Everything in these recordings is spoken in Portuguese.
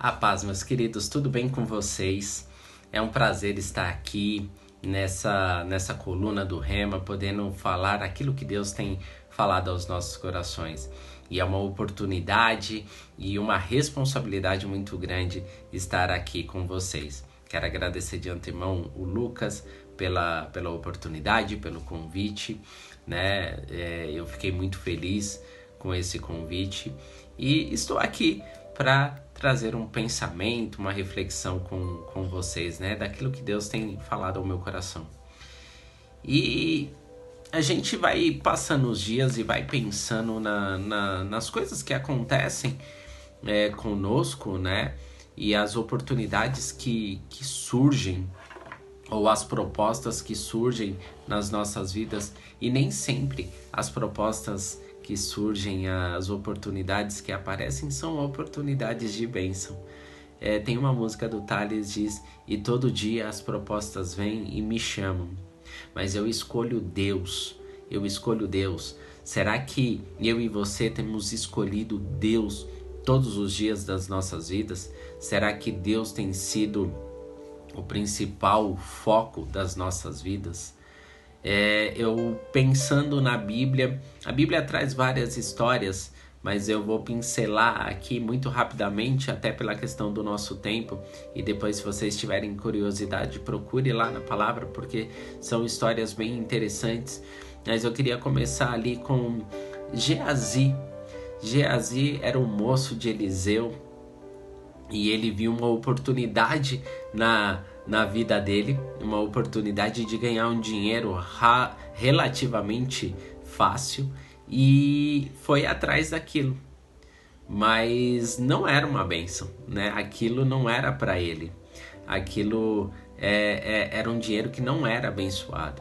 A paz, meus queridos, tudo bem com vocês? É um prazer estar aqui nessa, nessa coluna do Rema, podendo falar aquilo que Deus tem falado aos nossos corações. E é uma oportunidade e uma responsabilidade muito grande estar aqui com vocês. Quero agradecer de antemão o Lucas pela, pela oportunidade, pelo convite, né? É, eu fiquei muito feliz com esse convite e estou aqui para trazer um pensamento, uma reflexão com, com vocês, né? Daquilo que Deus tem falado ao meu coração. E a gente vai passando os dias e vai pensando na, na, nas coisas que acontecem é, conosco, né? E as oportunidades que, que surgem ou as propostas que surgem nas nossas vidas e nem sempre as propostas que surgem, as oportunidades que aparecem são oportunidades de bênção. É, tem uma música do Thales diz: E todo dia as propostas vêm e me chamam, mas eu escolho Deus, eu escolho Deus. Será que eu e você temos escolhido Deus todos os dias das nossas vidas? Será que Deus tem sido o principal foco das nossas vidas? É, eu pensando na Bíblia, a Bíblia traz várias histórias, mas eu vou pincelar aqui muito rapidamente, até pela questão do nosso tempo. E depois, se vocês tiverem curiosidade, procure lá na palavra, porque são histórias bem interessantes. Mas eu queria começar ali com Geazi. Geazi era um moço de Eliseu e ele viu uma oportunidade na na vida dele, uma oportunidade de ganhar um dinheiro relativamente fácil e foi atrás daquilo. Mas não era uma benção, né? Aquilo não era para ele. Aquilo é, é, era um dinheiro que não era abençoado.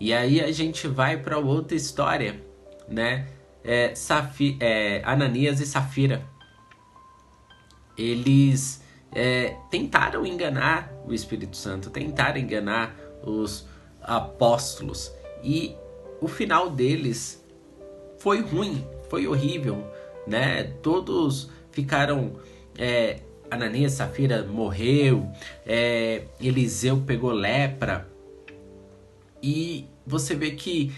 E aí a gente vai para outra história, né? É, Safi, é, Ananias e Safira. Eles é, tentaram enganar o Espírito Santo, tentaram enganar os apóstolos e o final deles foi ruim, foi horrível, né? Todos ficaram. É, Ananias Safira morreu, é, Eliseu pegou lepra e você vê que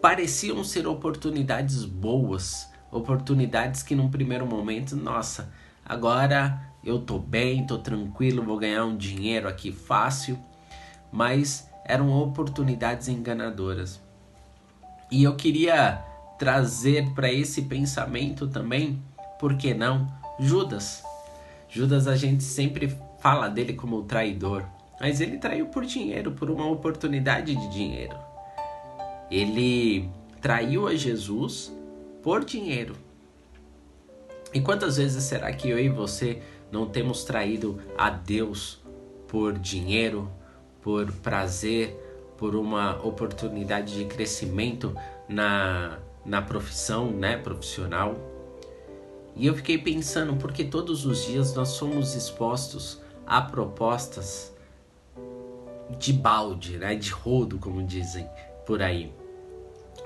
pareciam ser oportunidades boas, oportunidades que num primeiro momento, nossa, agora eu tô bem, tô tranquilo, vou ganhar um dinheiro aqui fácil, mas eram oportunidades enganadoras. E eu queria trazer para esse pensamento também, por que não, Judas. Judas a gente sempre fala dele como traidor, mas ele traiu por dinheiro, por uma oportunidade de dinheiro. Ele traiu a Jesus por dinheiro. E quantas vezes será que eu e você não temos traído a Deus por dinheiro, por prazer, por uma oportunidade de crescimento na, na profissão, né, profissional. E eu fiquei pensando, porque todos os dias nós somos expostos a propostas de balde, né, de rodo, como dizem por aí.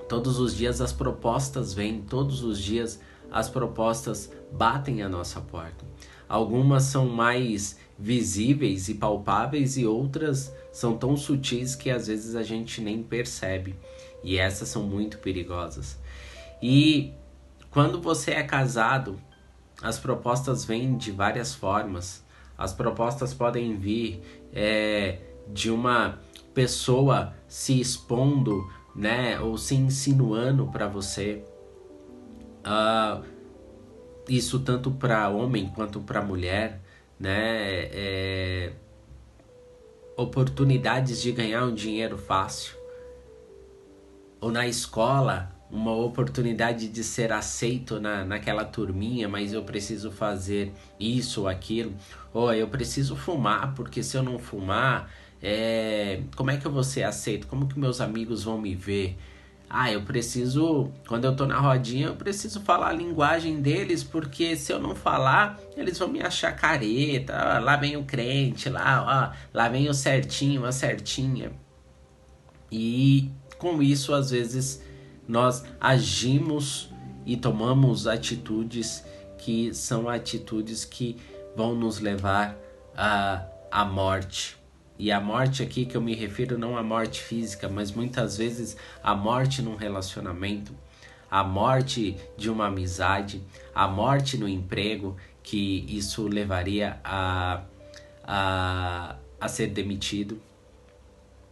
Todos os dias as propostas vêm, todos os dias as propostas batem a nossa porta. Algumas são mais visíveis e palpáveis e outras são tão sutis que às vezes a gente nem percebe. E essas são muito perigosas. E quando você é casado, as propostas vêm de várias formas. As propostas podem vir é, de uma pessoa se expondo, né, ou se insinuando para você. Uh, isso tanto para homem quanto para mulher, né? É, oportunidades de ganhar um dinheiro fácil. Ou na escola, uma oportunidade de ser aceito na, naquela turminha, mas eu preciso fazer isso ou aquilo. Ou eu preciso fumar, porque se eu não fumar, é, como é que eu vou ser aceito? Como que meus amigos vão me ver? Ah, eu preciso, quando eu tô na rodinha, eu preciso falar a linguagem deles, porque se eu não falar, eles vão me achar careta. Lá vem o crente, lá, ó, lá vem o certinho, a certinha. E com isso, às vezes, nós agimos e tomamos atitudes que são atitudes que vão nos levar à, à morte. E a morte aqui que eu me refiro não à morte física, mas muitas vezes a morte num relacionamento, a morte de uma amizade, a morte no emprego, que isso levaria a, a, a ser demitido.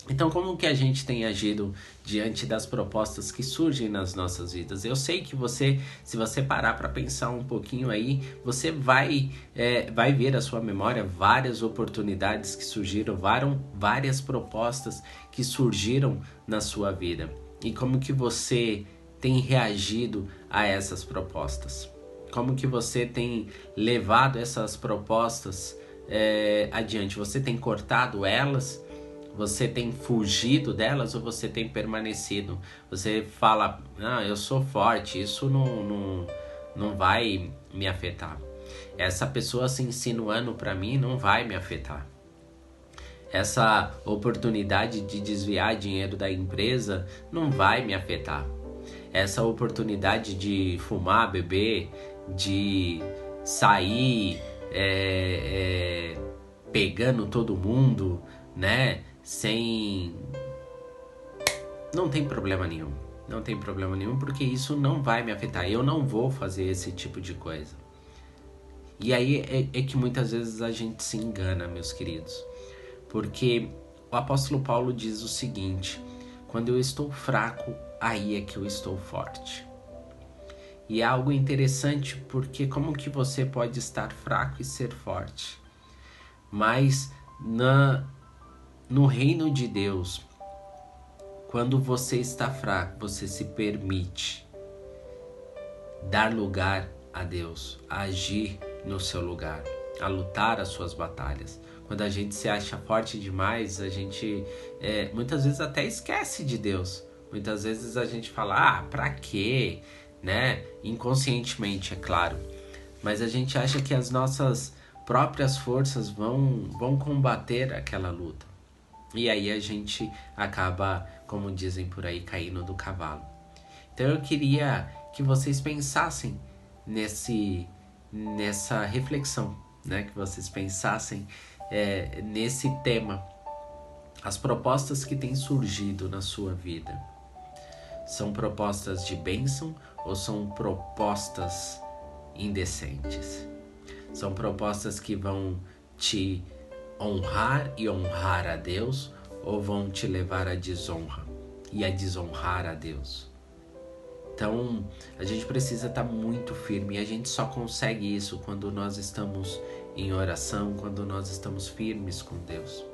Então, como que a gente tem agido diante das propostas que surgem nas nossas vidas? Eu sei que você, se você parar para pensar um pouquinho aí, você vai, é, vai ver a sua memória várias oportunidades que surgiram, várias, propostas que surgiram na sua vida. E como que você tem reagido a essas propostas? Como que você tem levado essas propostas é, adiante? Você tem cortado elas? Você tem fugido delas ou você tem permanecido? Você fala, ah, eu sou forte, isso não, não, não vai me afetar. Essa pessoa se insinuando para mim não vai me afetar. Essa oportunidade de desviar dinheiro da empresa não vai me afetar. Essa oportunidade de fumar, beber, de sair é, é, pegando todo mundo, né? Sem. Não tem problema nenhum. Não tem problema nenhum, porque isso não vai me afetar. Eu não vou fazer esse tipo de coisa. E aí é, é que muitas vezes a gente se engana, meus queridos. Porque o apóstolo Paulo diz o seguinte: quando eu estou fraco, aí é que eu estou forte. E é algo interessante porque como que você pode estar fraco e ser forte? Mas na no reino de Deus, quando você está fraco, você se permite dar lugar a Deus, a agir no seu lugar, a lutar as suas batalhas. Quando a gente se acha forte demais, a gente é, muitas vezes até esquece de Deus. Muitas vezes a gente fala, ah, pra quê? Né? Inconscientemente, é claro. Mas a gente acha que as nossas próprias forças vão, vão combater aquela luta. E aí a gente acaba, como dizem por aí, caindo do cavalo. Então eu queria que vocês pensassem nesse, nessa reflexão, né? Que vocês pensassem é, nesse tema, as propostas que têm surgido na sua vida. São propostas de bênção ou são propostas indecentes? São propostas que vão te honrar e honrar a Deus ou vão te levar à desonra e a desonrar a Deus? Então, a gente precisa estar tá muito firme e a gente só consegue isso quando nós estamos em oração, quando nós estamos firmes com Deus.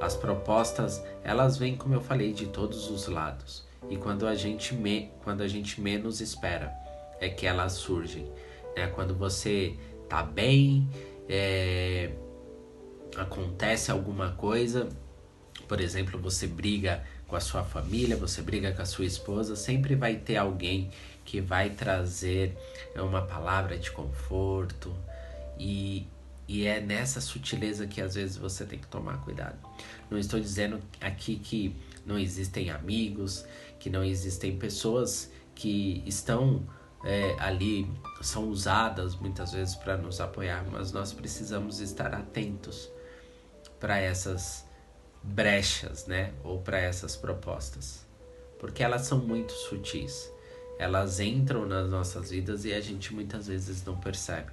As propostas, elas vêm, como eu falei, de todos os lados. E quando a gente, me, quando a gente menos espera, é que elas surgem. Né? Quando você tá bem, é, acontece alguma coisa, por exemplo, você briga com a sua família, você briga com a sua esposa, sempre vai ter alguém que vai trazer uma palavra de conforto e, e é nessa sutileza que às vezes você tem que tomar cuidado. Não estou dizendo aqui que não existem amigos, que não existem pessoas que estão é, ali, são usadas muitas vezes para nos apoiar, mas nós precisamos estar atentos para essas brechas, né? Ou para essas propostas. Porque elas são muito sutis. Elas entram nas nossas vidas e a gente muitas vezes não percebe.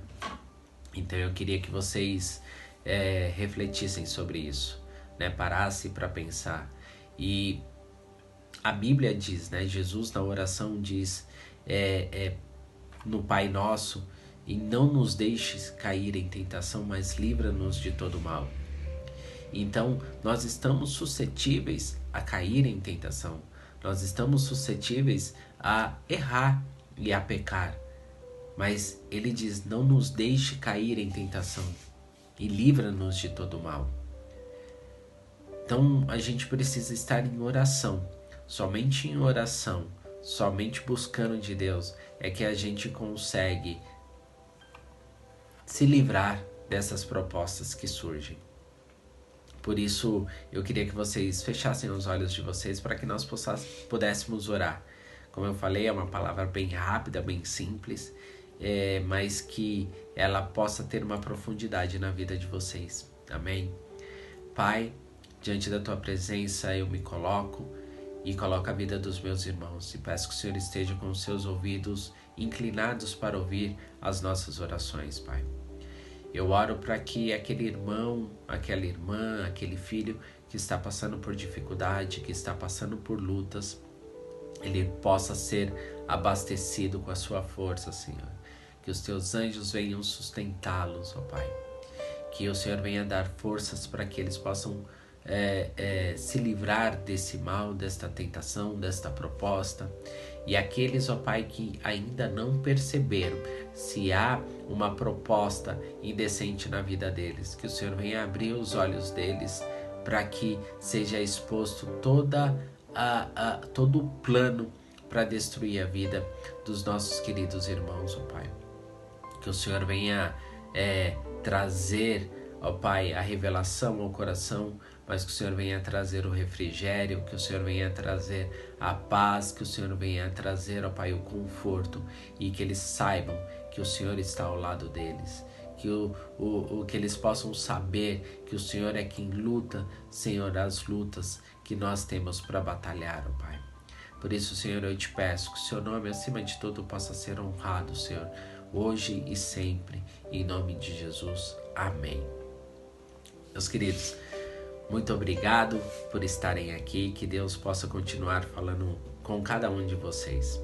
Então eu queria que vocês é, refletissem sobre isso, né? Parasse para pensar. E a Bíblia diz, né? Jesus na oração diz é, é, no Pai Nosso e não nos deixes cair em tentação, mas livra-nos de todo mal. Então, nós estamos suscetíveis a cair em tentação. Nós estamos suscetíveis a errar e a pecar. Mas ele diz: não nos deixe cair em tentação e livra-nos de todo mal. Então a gente precisa estar em oração. Somente em oração, somente buscando de Deus, é que a gente consegue se livrar dessas propostas que surgem. Por isso, eu queria que vocês fechassem os olhos de vocês para que nós pudéssemos orar. Como eu falei, é uma palavra bem rápida, bem simples é, mas que ela possa ter uma profundidade na vida de vocês. Amém? Pai, diante da tua presença eu me coloco e coloco a vida dos meus irmãos e peço que o Senhor esteja com os seus ouvidos inclinados para ouvir as nossas orações, Pai. Eu oro para que aquele irmão, aquela irmã, aquele filho que está passando por dificuldade, que está passando por lutas, ele possa ser abastecido com a sua força, Senhor. Que os teus anjos venham sustentá-los, ó Pai. Que o Senhor venha dar forças para que eles possam é, é, se livrar desse mal, desta tentação, desta proposta. E aqueles, ó Pai, que ainda não perceberam se há uma proposta indecente na vida deles, que o Senhor venha abrir os olhos deles para que seja exposto toda a, a, todo o plano para destruir a vida dos nossos queridos irmãos, ó Pai. Que o Senhor venha é, trazer, ó Pai, a revelação ao coração mas que o Senhor venha trazer o refrigério, que o Senhor venha trazer a paz, que o Senhor venha trazer, ó Pai, o conforto e que eles saibam que o Senhor está ao lado deles. Que, o, o, o, que eles possam saber que o Senhor é quem luta, Senhor, as lutas que nós temos para batalhar, ó Pai. Por isso, Senhor, eu te peço que o seu nome, acima de tudo, possa ser honrado, Senhor, hoje e sempre, em nome de Jesus. Amém. Meus queridos, muito obrigado por estarem aqui. Que Deus possa continuar falando com cada um de vocês.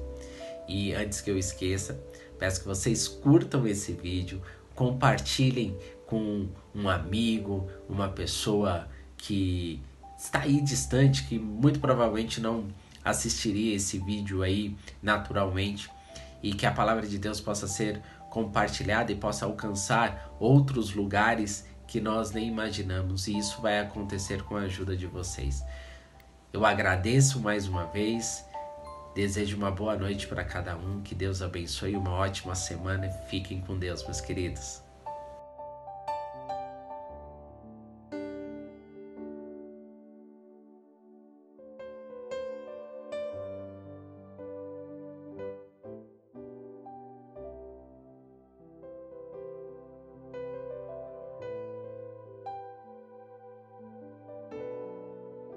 E antes que eu esqueça, peço que vocês curtam esse vídeo, compartilhem com um amigo, uma pessoa que está aí distante, que muito provavelmente não assistiria esse vídeo aí naturalmente, e que a palavra de Deus possa ser compartilhada e possa alcançar outros lugares que nós nem imaginamos e isso vai acontecer com a ajuda de vocês. Eu agradeço mais uma vez, desejo uma boa noite para cada um, que Deus abençoe, uma ótima semana e fiquem com Deus, meus queridos.